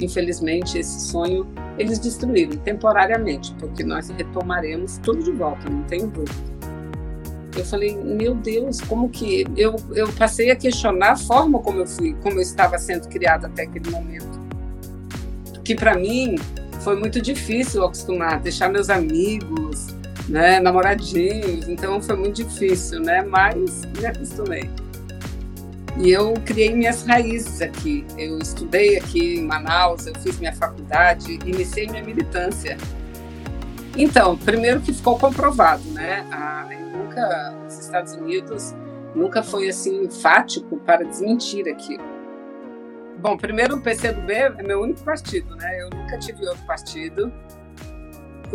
infelizmente, esse sonho eles destruíram temporariamente, porque nós retomaremos tudo de volta, não tenho dúvida. Eu falei, meu Deus, como que eu, eu passei a questionar a forma como eu fui, como eu estava sendo criada até aquele momento. Que para mim foi muito difícil acostumar, deixar meus amigos, né, namoradinhos, então foi muito difícil, né, mas me acostumei. E eu criei minhas raízes aqui. Eu estudei aqui em Manaus, eu fiz minha faculdade, iniciei minha militância. Então, primeiro que ficou comprovado, né? A, nunca, os Estados Unidos nunca foi assim enfático para desmentir aquilo. Bom, primeiro o PCdoB é meu único partido, né? Eu nunca tive outro partido.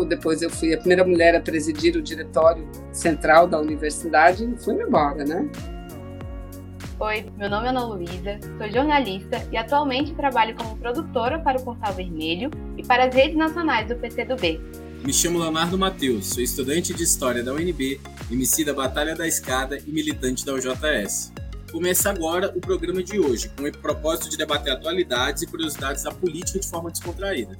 Depois eu fui a primeira mulher a presidir o diretório central da universidade e fui embora, né? Oi, meu nome é Ana Luísa, sou jornalista e atualmente trabalho como produtora para o Portal Vermelho e para as redes nacionais do PCdoB. Me chamo Leonardo Matheus, sou estudante de História da UNB, MC da Batalha da Escada e militante da UJS. Começa agora o programa de hoje, com o propósito de debater atualidades e curiosidades da política de forma descontraída.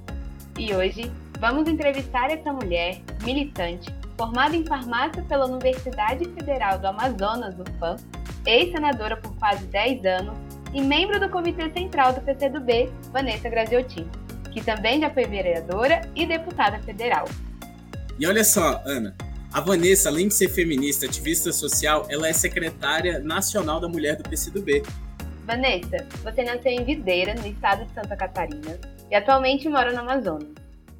E hoje vamos entrevistar essa mulher, militante, formada em farmácia pela Universidade Federal do Amazonas, UFAM, ex-senadora por quase 10 anos e membro do Comitê Central do PCdoB, Vanessa Graziotin que também já foi vereadora e deputada federal. E olha só, Ana, a Vanessa, além de ser feminista, ativista social, ela é secretária nacional da mulher do PCdoB. Vanessa, você nasceu em Videira, no estado de Santa Catarina, e atualmente mora no Amazonas.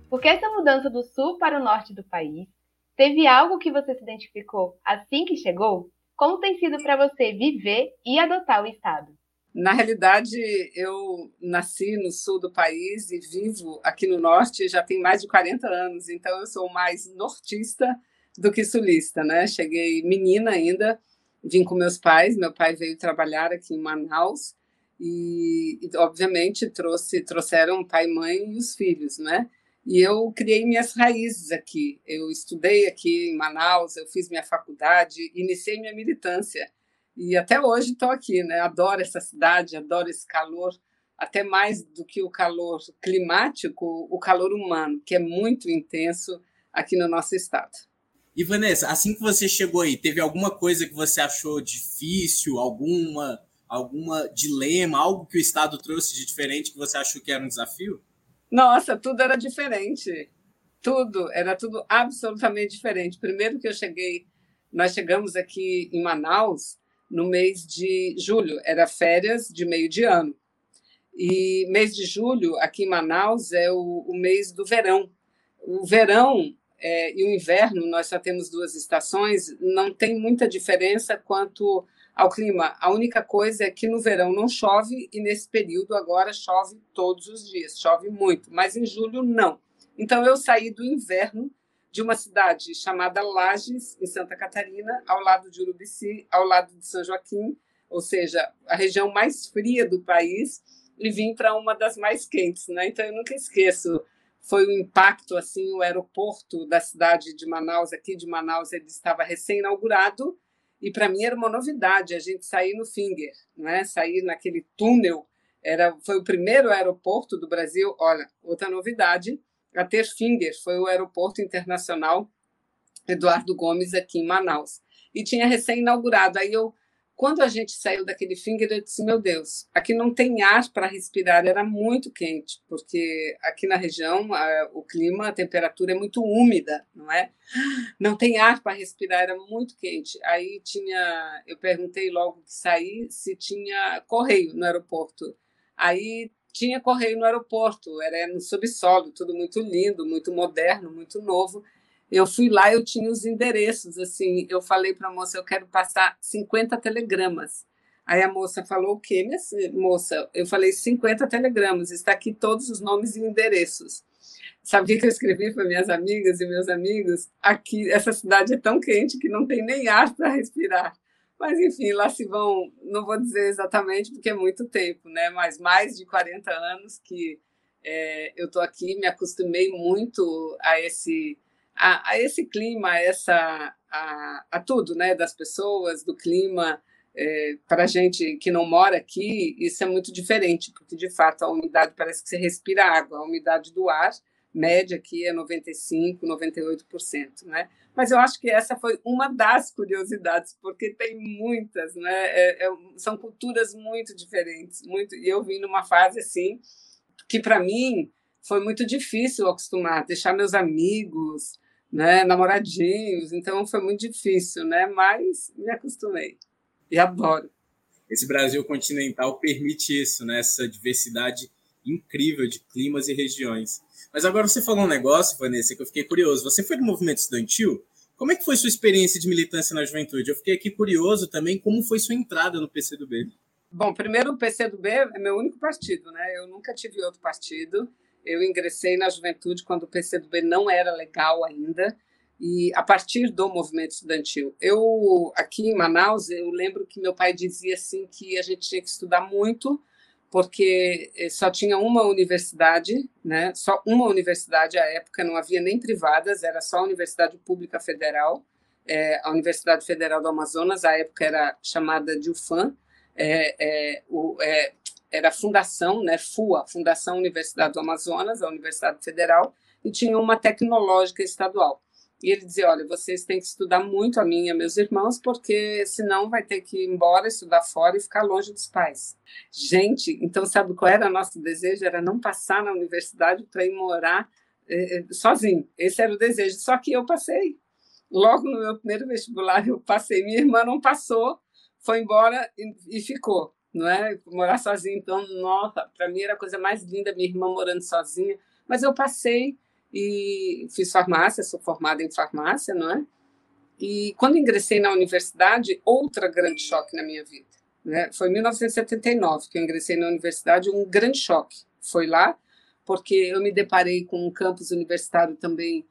Por que essa mudança do sul para o norte do país? Teve algo que você se identificou assim que chegou? Como tem sido para você viver e adotar o estado? Na realidade, eu nasci no sul do país e vivo aqui no norte já tem mais de 40 anos, então eu sou mais nortista do que sulista, né? Cheguei menina ainda, vim com meus pais, meu pai veio trabalhar aqui em Manaus e, obviamente trouxe trouxeram pai, mãe e os filhos, né? E eu criei minhas raízes aqui. Eu estudei aqui em Manaus, eu fiz minha faculdade, iniciei minha militância e até hoje estou aqui, né? Adoro essa cidade, adoro esse calor, até mais do que o calor climático, o calor humano, que é muito intenso aqui no nosso estado. E Vanessa, assim que você chegou aí, teve alguma coisa que você achou difícil, alguma alguma dilema, algo que o estado trouxe de diferente que você achou que era um desafio? Nossa, tudo era diferente. Tudo, era tudo absolutamente diferente. Primeiro que eu cheguei, nós chegamos aqui em Manaus, no mês de julho, era férias de meio de ano. E mês de julho, aqui em Manaus, é o, o mês do verão. O verão é, e o inverno, nós só temos duas estações, não tem muita diferença quanto ao clima. A única coisa é que no verão não chove e nesse período agora chove todos os dias, chove muito, mas em julho não. Então eu saí do inverno de uma cidade chamada Lages, em Santa Catarina, ao lado de Urubici, ao lado de São Joaquim, ou seja, a região mais fria do país, e vim para uma das mais quentes, né? Então eu nunca esqueço. Foi um impacto assim, o aeroporto da cidade de Manaus, aqui de Manaus, ele estava recém-inaugurado e para mim era uma novidade a gente sair no Finger, né? Sair naquele túnel era foi o primeiro aeroporto do Brasil. Olha, outra novidade a ter Finger, foi o aeroporto internacional Eduardo Gomes aqui em Manaus. E tinha recém-inaugurado. Aí eu, quando a gente saiu daquele Finger, eu disse: meu Deus, aqui não tem ar para respirar. Era muito quente, porque aqui na região a, o clima, a temperatura é muito úmida, não é? Não tem ar para respirar, era muito quente. Aí tinha, eu perguntei logo que saí se tinha correio no aeroporto. Aí tinha correio no aeroporto, era no subsolo, tudo muito lindo, muito moderno, muito novo. Eu fui lá, eu tinha os endereços, assim, eu falei para a moça, eu quero passar 50 telegramas. Aí a moça falou o quê, minha moça? Eu falei 50 telegramas, está aqui todos os nomes e endereços. Sabia que eu escrevi para minhas amigas e meus amigos? Aqui, essa cidade é tão quente que não tem nem ar para respirar. Mas, enfim, lá se vão, não vou dizer exatamente porque é muito tempo, né? mas mais de 40 anos que é, eu estou aqui, me acostumei muito a esse, a, a esse clima, a, essa, a, a, tudo, né? das pessoas, do clima. é, para gente que não mora aqui, isso é muito diferente, porque de fato a umidade parece que você respira água, a umidade do ar média aqui é 95%, 98%. Né? Mas eu acho que essa foi uma das curiosidades, porque tem muitas, né? É, é, são culturas muito diferentes. Muito, e eu vim numa fase assim, que para mim foi muito difícil acostumar, deixar meus amigos, né, namoradinhos, então foi muito difícil, né? mas me acostumei e adoro. Esse Brasil continental permite isso, né? essa diversidade incrível de climas e regiões. Mas agora você falou um negócio, Vanessa, que eu fiquei curioso. Você foi do movimento estudantil? Como é que foi sua experiência de militância na juventude? Eu fiquei aqui curioso também como foi sua entrada no PCdoB. Bom, primeiro o PCdoB é meu único partido, né? Eu nunca tive outro partido. Eu ingressei na juventude quando o PCdoB não era legal ainda e a partir do movimento estudantil. Eu aqui em Manaus, eu lembro que meu pai dizia assim que a gente tinha que estudar muito porque eh, só tinha uma universidade, né? Só uma universidade à época, não havia nem privadas, era só a Universidade Pública Federal, é, a Universidade Federal do Amazonas, à época era chamada de UFAM, é, é, o, era a fundação, né? FUA, Fundação Universidade do Amazonas, a Universidade Federal, e tinha uma tecnológica estadual. E ele dizia: Olha, vocês têm que estudar muito a mim e a meus irmãos, porque senão vai ter que ir embora, estudar fora e ficar longe dos pais. Gente, então sabe qual era o nosso desejo? Era não passar na universidade para ir morar eh, sozinho. Esse era o desejo. Só que eu passei. Logo no meu primeiro vestibular, eu passei. Minha irmã não passou, foi embora e, e ficou. Não é? Morar sozinha, então, nossa, para mim era a coisa mais linda, minha irmã morando sozinha. Mas eu passei e fiz farmácia, sou formada em farmácia, não é? E quando ingressei na universidade, outra grande choque na minha vida. Né? Foi em 1979 que eu ingressei na universidade, um grande choque. Foi lá, porque eu me deparei com um campus universitário também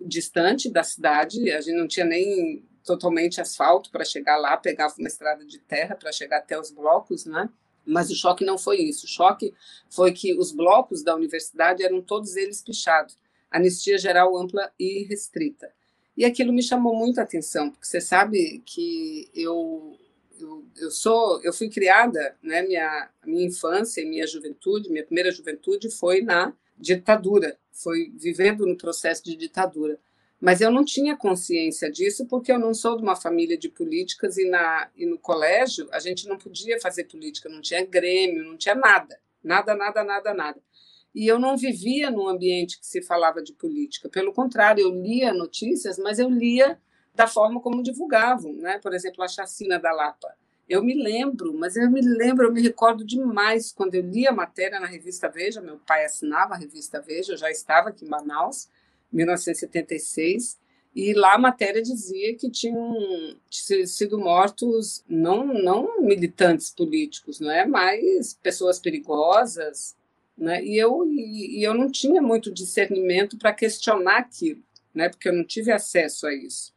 distante da cidade, a gente não tinha nem totalmente asfalto para chegar lá, pegava uma estrada de terra para chegar até os blocos, né? Mas o choque não foi isso. O choque foi que os blocos da universidade eram todos eles pichados anistia geral ampla e restrita. E aquilo me chamou muito a atenção, porque você sabe que eu eu, eu sou eu fui criada, né, minha minha infância minha juventude, minha primeira juventude foi na ditadura, foi vivendo no processo de ditadura. Mas eu não tinha consciência disso porque eu não sou de uma família de políticas e na e no colégio a gente não podia fazer política, não tinha grêmio, não tinha nada, nada, nada, nada, nada. E eu não vivia num ambiente que se falava de política. Pelo contrário, eu lia notícias, mas eu lia da forma como divulgavam, né? Por exemplo, a chacina da Lapa. Eu me lembro, mas eu me lembro, eu me recordo demais quando eu li a matéria na revista Veja. Meu pai assinava a revista Veja, eu já estava aqui em Manaus, 1976, e lá a matéria dizia que tinham sido mortos não não militantes políticos, não é, mas pessoas perigosas, né? E, eu, e, eu não tinha muito discernimento para questionar aquilo, né? porque eu não tive acesso a isso.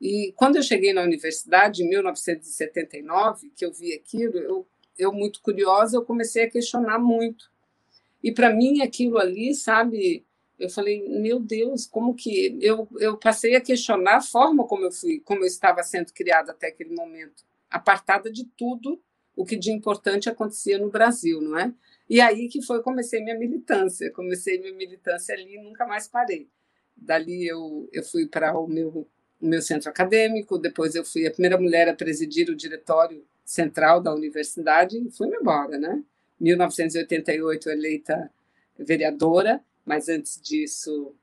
E quando eu cheguei na universidade, em 1979, que eu vi aquilo, eu, eu muito curiosa, eu comecei a questionar muito. E para mim aquilo ali, sabe, eu falei, meu Deus, como que eu, eu passei a questionar a forma como eu fui, como eu estava sendo criada até aquele momento, apartada de tudo o que de importante acontecia no Brasil, não é? E aí que foi comecei minha militância. Comecei minha militância ali e nunca mais parei. Dali eu, eu fui para o meu, meu centro acadêmico, depois eu fui a primeira mulher a presidir o diretório central da universidade e fui embora, né? 1988 eleita vereadora, mas antes disso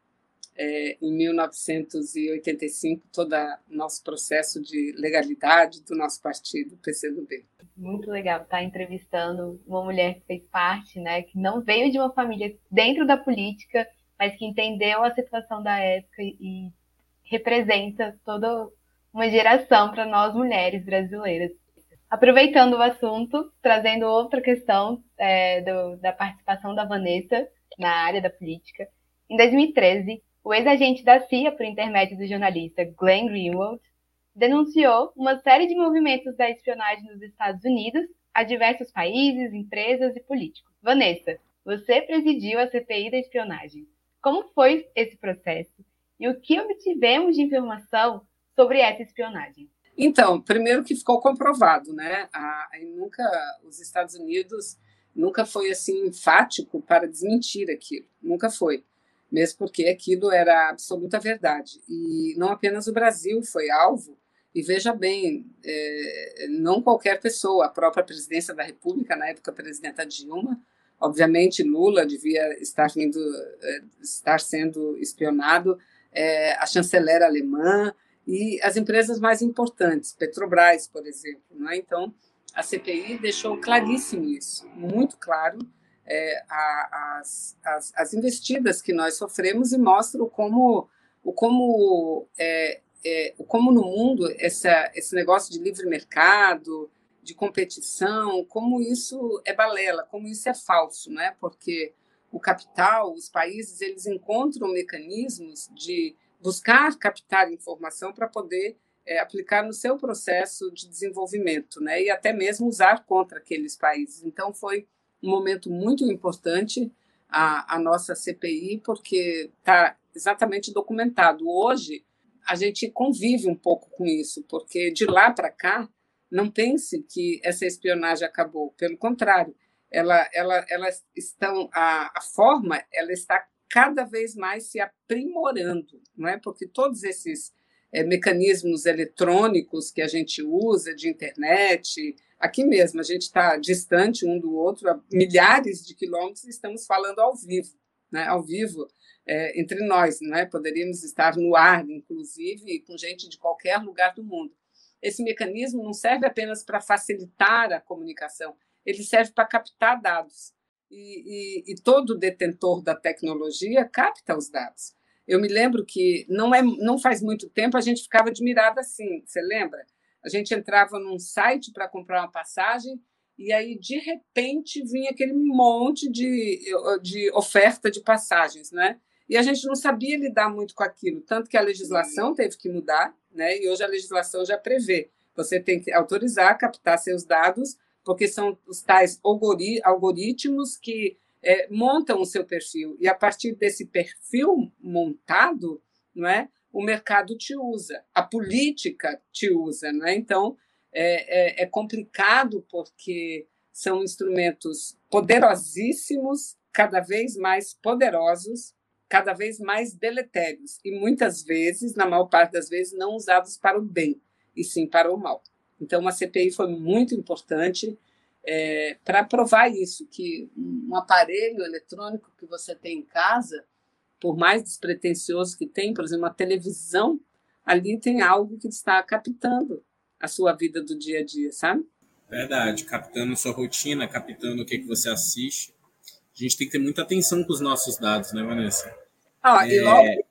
é, em 1985 todo nosso processo de legalidade do nosso partido, PCdoB. Muito legal estar entrevistando uma mulher que fez parte, né, que não veio de uma família dentro da política, mas que entendeu a situação da época e representa toda uma geração para nós mulheres brasileiras. Aproveitando o assunto, trazendo outra questão é, do, da participação da Vanessa na área da política. Em 2013, o ex-agente da CIA, por intermédio do jornalista Glenn Greenwald, denunciou uma série de movimentos da espionagem nos Estados Unidos a diversos países, empresas e políticos. Vanessa, você presidiu a CPI da espionagem. Como foi esse processo e o que obtivemos de informação sobre essa espionagem? Então, primeiro que ficou comprovado, né? A, nunca os Estados Unidos nunca foi assim enfático para desmentir aquilo, nunca foi, mesmo porque aquilo era absoluta verdade. E não apenas o Brasil foi alvo. E veja bem, é, não qualquer pessoa, a própria presidência da República, na época presidenta Dilma, obviamente Lula devia estar, vindo, é, estar sendo espionado, é, a chanceler alemã, e as empresas mais importantes, Petrobras, por exemplo. Né? Então, a CPI deixou claríssimo isso, muito claro, é, a, as, as, as, investidas que nós sofremos e mostram como, o como, é, é, como no mundo essa, esse negócio de livre mercado, de competição, como isso é balela, como isso é falso, né? porque o capital, os países, eles encontram mecanismos de buscar captar informação para poder é, aplicar no seu processo de desenvolvimento, né? E até mesmo usar contra aqueles países. Então foi um momento muito importante a, a nossa CPI, porque está exatamente documentado. Hoje a gente convive um pouco com isso, porque de lá para cá não pense que essa espionagem acabou. Pelo contrário, ela, ela, elas estão a, a forma ela está cada vez mais se aprimorando, não é? Porque todos esses é, mecanismos eletrônicos que a gente usa, de internet, aqui mesmo, a gente está distante um do outro, a milhares de quilômetros, e estamos falando ao vivo, né? ao vivo é, entre nós, não é? poderíamos estar no ar, inclusive, com gente de qualquer lugar do mundo. Esse mecanismo não serve apenas para facilitar a comunicação, ele serve para captar dados e, e, e todo detentor da tecnologia capta os dados. Eu me lembro que não, é, não faz muito tempo a gente ficava admirada assim, você lembra? A gente entrava num site para comprar uma passagem e aí, de repente, vinha aquele monte de, de oferta de passagens, né? E a gente não sabia lidar muito com aquilo, tanto que a legislação teve que mudar, né? E hoje a legislação já prevê. Você tem que autorizar, captar seus dados porque são os tais algoritmos que é, montam o seu perfil. E a partir desse perfil montado, não é, o mercado te usa, a política te usa. Não é? Então, é, é, é complicado porque são instrumentos poderosíssimos, cada vez mais poderosos, cada vez mais deletérios e muitas vezes, na maior parte das vezes, não usados para o bem, e sim para o mal. Então, a CPI foi muito importante é, para provar isso, que um aparelho eletrônico que você tem em casa, por mais despretensioso que tem, por exemplo, uma televisão, ali tem algo que está captando a sua vida do dia a dia, sabe? Verdade, captando sua rotina, captando o que, que você assiste. A gente tem que ter muita atenção com os nossos dados, né, Vanessa? Ah, é... e logo,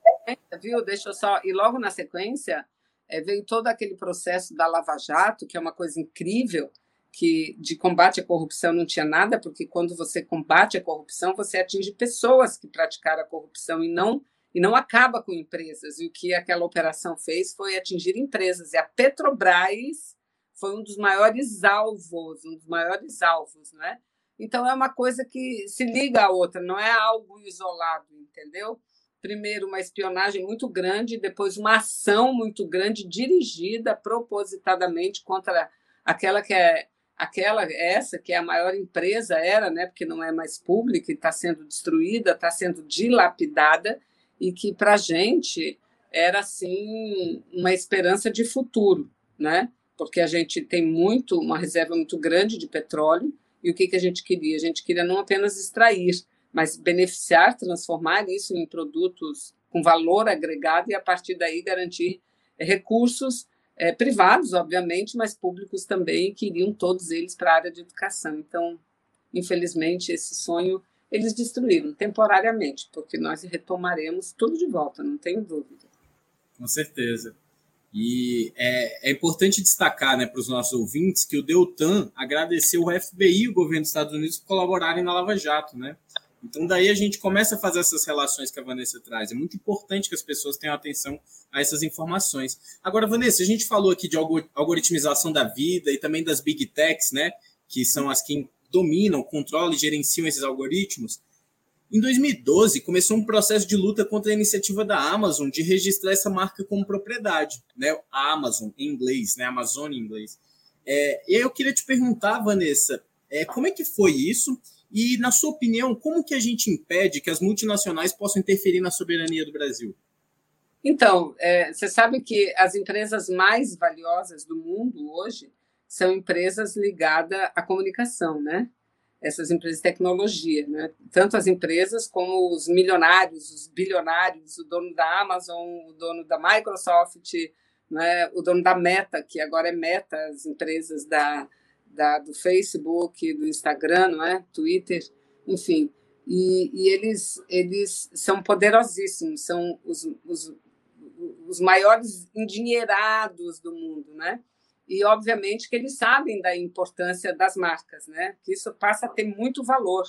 viu? Deixa eu só. E logo na sequência, é, veio todo aquele processo da Lava Jato, que é uma coisa incrível, que de combate à corrupção não tinha nada, porque quando você combate a corrupção, você atinge pessoas que praticaram a corrupção e não e não acaba com empresas. E o que aquela operação fez foi atingir empresas. E a Petrobras foi um dos maiores alvos, um dos maiores alvos, né? Então é uma coisa que se liga à outra, não é algo isolado, entendeu? primeiro uma espionagem muito grande, depois uma ação muito grande dirigida propositadamente contra aquela que é aquela essa que é a maior empresa era, né, porque não é mais pública e está sendo destruída, está sendo dilapidada e que para a gente era assim uma esperança de futuro, né? Porque a gente tem muito uma reserva muito grande de petróleo e o que que a gente queria? A gente queria não apenas extrair, mas beneficiar, transformar isso em produtos com valor agregado e, a partir daí, garantir recursos é, privados, obviamente, mas públicos também, que iriam todos eles para a área de educação. Então, infelizmente, esse sonho eles destruíram temporariamente, porque nós retomaremos tudo de volta, não tenho dúvida. Com certeza. E é, é importante destacar né, para os nossos ouvintes que o Deltan agradeceu o FBI e o governo dos Estados Unidos por colaborarem na Lava Jato, né? Então, daí a gente começa a fazer essas relações que a Vanessa traz. É muito importante que as pessoas tenham atenção a essas informações. Agora, Vanessa, a gente falou aqui de algoritmização da vida e também das big techs, né? Que são as que dominam, controlam e gerenciam esses algoritmos. Em 2012, começou um processo de luta contra a iniciativa da Amazon de registrar essa marca como propriedade, né? A Amazon em inglês, né? Amazon em inglês. É, e eu queria te perguntar, Vanessa, é, como é que foi isso? E, na sua opinião, como que a gente impede que as multinacionais possam interferir na soberania do Brasil? Então, é, você sabe que as empresas mais valiosas do mundo hoje são empresas ligadas à comunicação, né? Essas empresas de tecnologia, né? Tanto as empresas como os milionários, os bilionários, o dono da Amazon, o dono da Microsoft, né? o dono da Meta, que agora é Meta, as empresas da, da, do Facebook, do Instagram, não é? Twitter, enfim. E, e, eles, eles são poderosíssimos, são os, os, os maiores endinheirados do mundo, né? E, obviamente, que eles sabem da importância das marcas, né? Que isso passa a ter muito valor,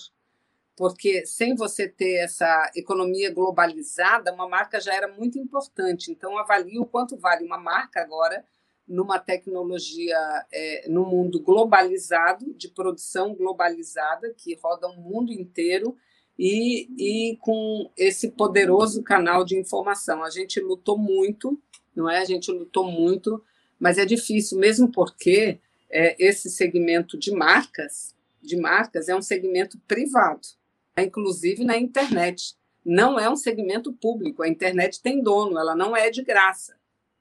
porque sem você ter essa economia globalizada, uma marca já era muito importante. Então, avalie o quanto vale uma marca agora numa tecnologia, é, no mundo globalizado, de produção globalizada, que roda o mundo inteiro, e, e com esse poderoso canal de informação. A gente lutou muito, não é? A gente lutou muito, mas é difícil, mesmo porque é, esse segmento de marcas, de marcas, é um segmento privado, inclusive na internet. Não é um segmento público. A internet tem dono, ela não é de graça,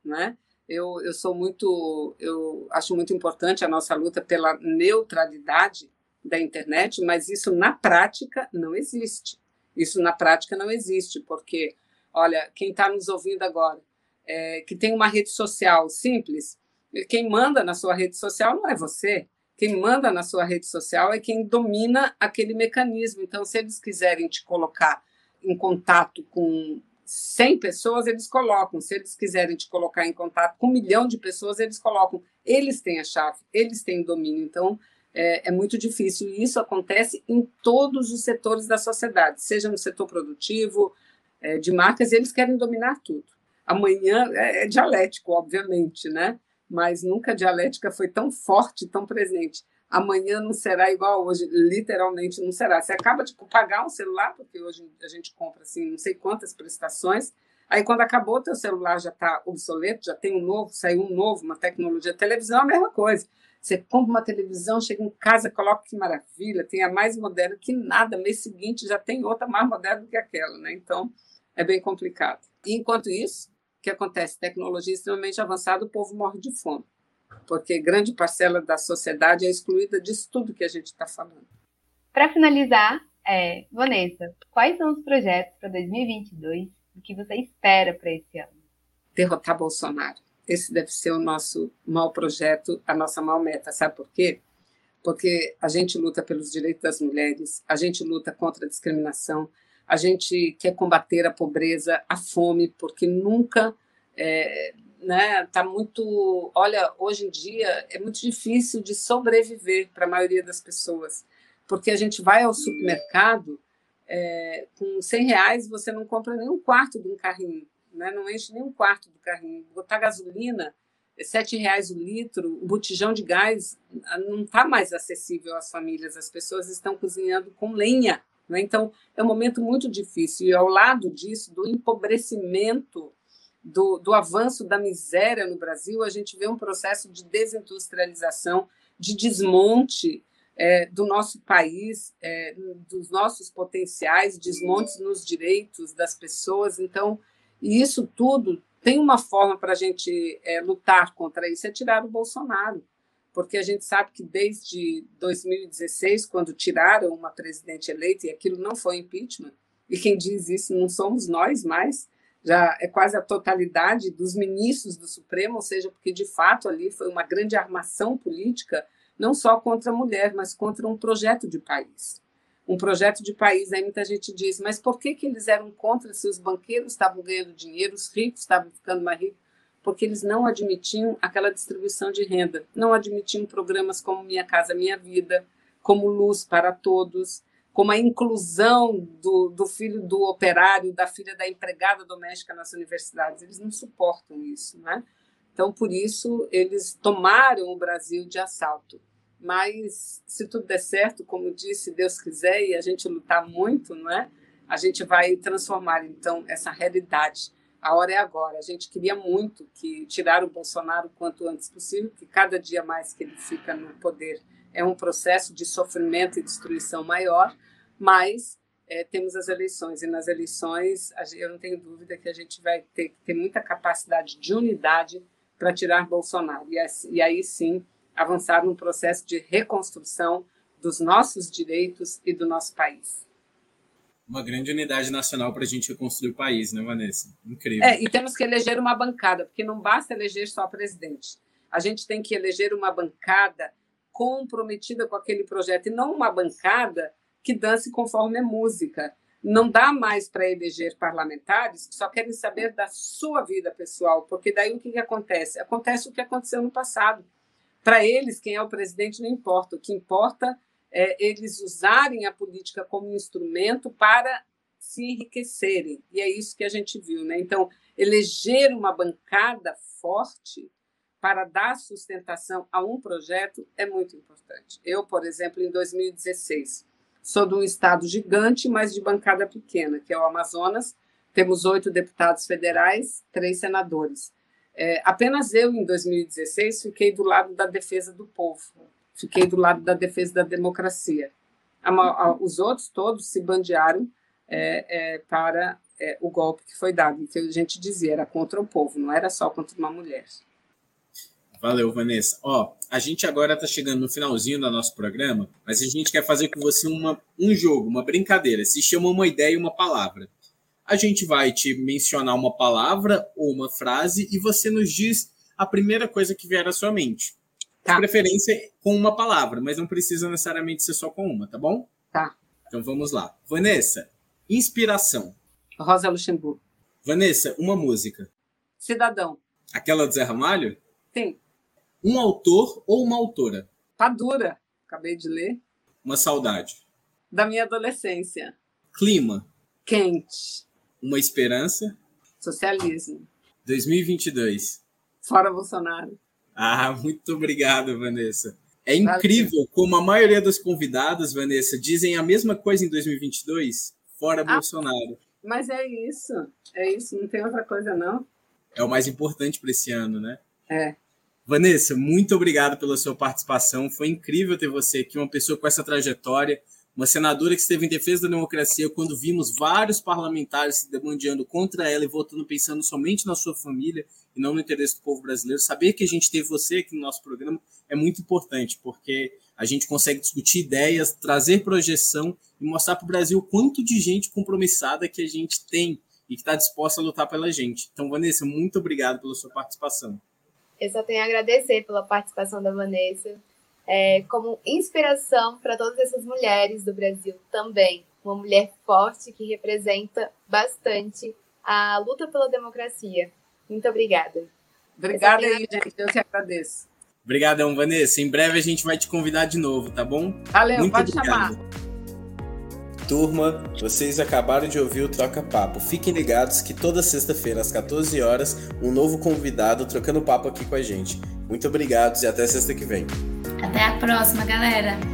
né? Eu, eu sou muito, eu acho muito importante a nossa luta pela neutralidade da internet, mas isso na prática não existe. Isso na prática não existe, porque, olha, quem está nos ouvindo agora, é, que tem uma rede social simples, quem manda na sua rede social não é você. Quem manda na sua rede social é quem domina aquele mecanismo. Então, se eles quiserem te colocar em contato com 100 pessoas, eles colocam. Se eles quiserem te colocar em contato com um milhão de pessoas, eles colocam. Eles têm a chave, eles têm o domínio. Então, é, é muito difícil. E isso acontece em todos os setores da sociedade, seja no setor produtivo, é, de marcas, eles querem dominar tudo. Amanhã é, é dialético, obviamente, né? mas nunca a dialética foi tão forte, tão presente. Amanhã não será igual hoje, literalmente não será. Você acaba de pagar um celular, porque hoje a gente compra assim, não sei quantas prestações, aí quando acabou, teu celular já está obsoleto, já tem um novo, saiu um novo, uma tecnologia. Televisão é a mesma coisa. Você compra uma televisão, chega em casa, coloca que maravilha, tem a mais moderna que nada, mês seguinte já tem outra mais moderna do que aquela, né? Então, é bem complicado. E enquanto isso, o que acontece? Tecnologia extremamente avançada, o povo morre de fome, porque grande parcela da sociedade é excluída disso tudo que a gente está falando. Para finalizar, é, Vanessa, quais são os projetos para 2022 e o que você espera para esse ano? Derrotar Bolsonaro. Esse deve ser o nosso mau projeto, a nossa mau meta. Sabe por quê? Porque a gente luta pelos direitos das mulheres, a gente luta contra a discriminação, a gente quer combater a pobreza, a fome, porque nunca é, né, tá muito. Olha, hoje em dia é muito difícil de sobreviver para a maioria das pessoas, porque a gente vai ao supermercado é, com 100 reais você não compra nem um quarto de um carrinho né? não enche nem um quarto do carrinho. Botar gasolina, é sete reais o litro, o botijão de gás ah, não está mais acessível às famílias, as pessoas estão cozinhando com lenha. Né? Então, é um momento muito difícil. E ao lado disso, do empobrecimento, do, do avanço da miséria no Brasil, a gente vê um processo de desindustrialização, de desmonte é, do nosso país, é, dos nossos potenciais, desmontes nos direitos das pessoas. Então, e isso tudo tem uma forma para a gente é, lutar contra isso, é tirar o Bolsonaro. Porque a gente sabe que desde 2016, quando tiraram uma presidente eleita, e aquilo não foi impeachment, e quem diz isso não somos nós mais, já é quase a totalidade dos ministros do Supremo, ou seja, porque de fato ali foi uma grande armação política, não só contra a mulher, mas contra um projeto de país um projeto de país. Aí muita gente diz, mas por que, que eles eram contra se os banqueiros estavam ganhando dinheiro, os ricos estavam ficando mais ricos? Porque eles não admitiam aquela distribuição de renda, não admitiam programas como Minha Casa Minha Vida, como Luz para Todos, como a inclusão do, do filho do operário, da filha da empregada doméstica nas universidades. Eles não suportam isso, né? Então, por isso, eles tomaram o Brasil de assalto. Mas se tudo der certo, como disse, Deus quiser, e a gente lutar muito, não é? a gente vai transformar então essa realidade. A hora é agora. A gente queria muito que tirar o Bolsonaro quanto antes possível, que cada dia mais que ele fica no poder é um processo de sofrimento e destruição maior, mas é, temos as eleições e nas eleições eu não tenho dúvida que a gente vai ter que ter muita capacidade de unidade para tirar Bolsonaro e, e aí sim avançar num processo de reconstrução dos nossos direitos e do nosso país. Uma grande unidade nacional para a gente reconstruir o país, né, Vanessa? Incrível. É, e temos que eleger uma bancada, porque não basta eleger só presidente. A gente tem que eleger uma bancada comprometida com aquele projeto e não uma bancada que dance conforme a música. Não dá mais para eleger parlamentares que só querem saber da sua vida pessoal, porque daí o que, que acontece? Acontece o que aconteceu no passado. Para eles, quem é o presidente não importa. O que importa é eles usarem a política como instrumento para se enriquecerem. E é isso que a gente viu. Né? Então, eleger uma bancada forte para dar sustentação a um projeto é muito importante. Eu, por exemplo, em 2016, sou de um estado gigante, mas de bancada pequena, que é o Amazonas. Temos oito deputados federais, três senadores. É, apenas eu, em 2016, fiquei do lado da defesa do povo, fiquei do lado da defesa da democracia. A, a, os outros todos se bandearam é, é, para é, o golpe que foi dado, que a gente dizia era contra o povo, não era só contra uma mulher. Valeu, Vanessa. Ó, a gente agora está chegando no finalzinho do nosso programa, mas a gente quer fazer com você uma, um jogo, uma brincadeira. Se chama uma ideia e uma palavra a gente vai te mencionar uma palavra ou uma frase e você nos diz a primeira coisa que vier à sua mente. Tá. De preferência com uma palavra, mas não precisa necessariamente ser só com uma, tá bom? Tá. Então vamos lá. Vanessa, inspiração. Rosa Luxemburgo. Vanessa, uma música. Cidadão. Aquela do Zé Ramalho? Sim. Um autor ou uma autora? Padura. Acabei de ler. Uma saudade. Da minha adolescência. Clima. Quente. Uma Esperança. Socialismo. 2022. Fora Bolsonaro. Ah, muito obrigado, Vanessa. É incrível Valeu. como a maioria dos convidados, Vanessa, dizem a mesma coisa em 2022, fora ah, Bolsonaro. Mas é isso, é isso, não tem outra coisa não. É o mais importante para esse ano, né? É. Vanessa, muito obrigado pela sua participação. Foi incrível ter você aqui, uma pessoa com essa trajetória uma senadora que esteve em defesa da democracia quando vimos vários parlamentares se demandando contra ela e votando pensando somente na sua família e não no interesse do povo brasileiro. Saber que a gente teve você aqui no nosso programa é muito importante, porque a gente consegue discutir ideias, trazer projeção e mostrar para o Brasil quanto de gente compromissada que a gente tem e que está disposta a lutar pela gente. Então, Vanessa, muito obrigado pela sua participação. Eu só tenho a agradecer pela participação da Vanessa é, como inspiração para todas essas mulheres do Brasil também. Uma mulher forte que representa bastante a luta pela democracia. Muito obrigada. Obrigada aí, gente. Eu que agradeço. Obrigadão, Vanessa. Em breve a gente vai te convidar de novo, tá bom? Valeu, Muito pode obrigado. chamar. Turma, vocês acabaram de ouvir o Troca Papo. Fiquem ligados que toda sexta-feira, às 14 horas, um novo convidado trocando papo aqui com a gente. Muito obrigado e até sexta que vem. Até a próxima, galera!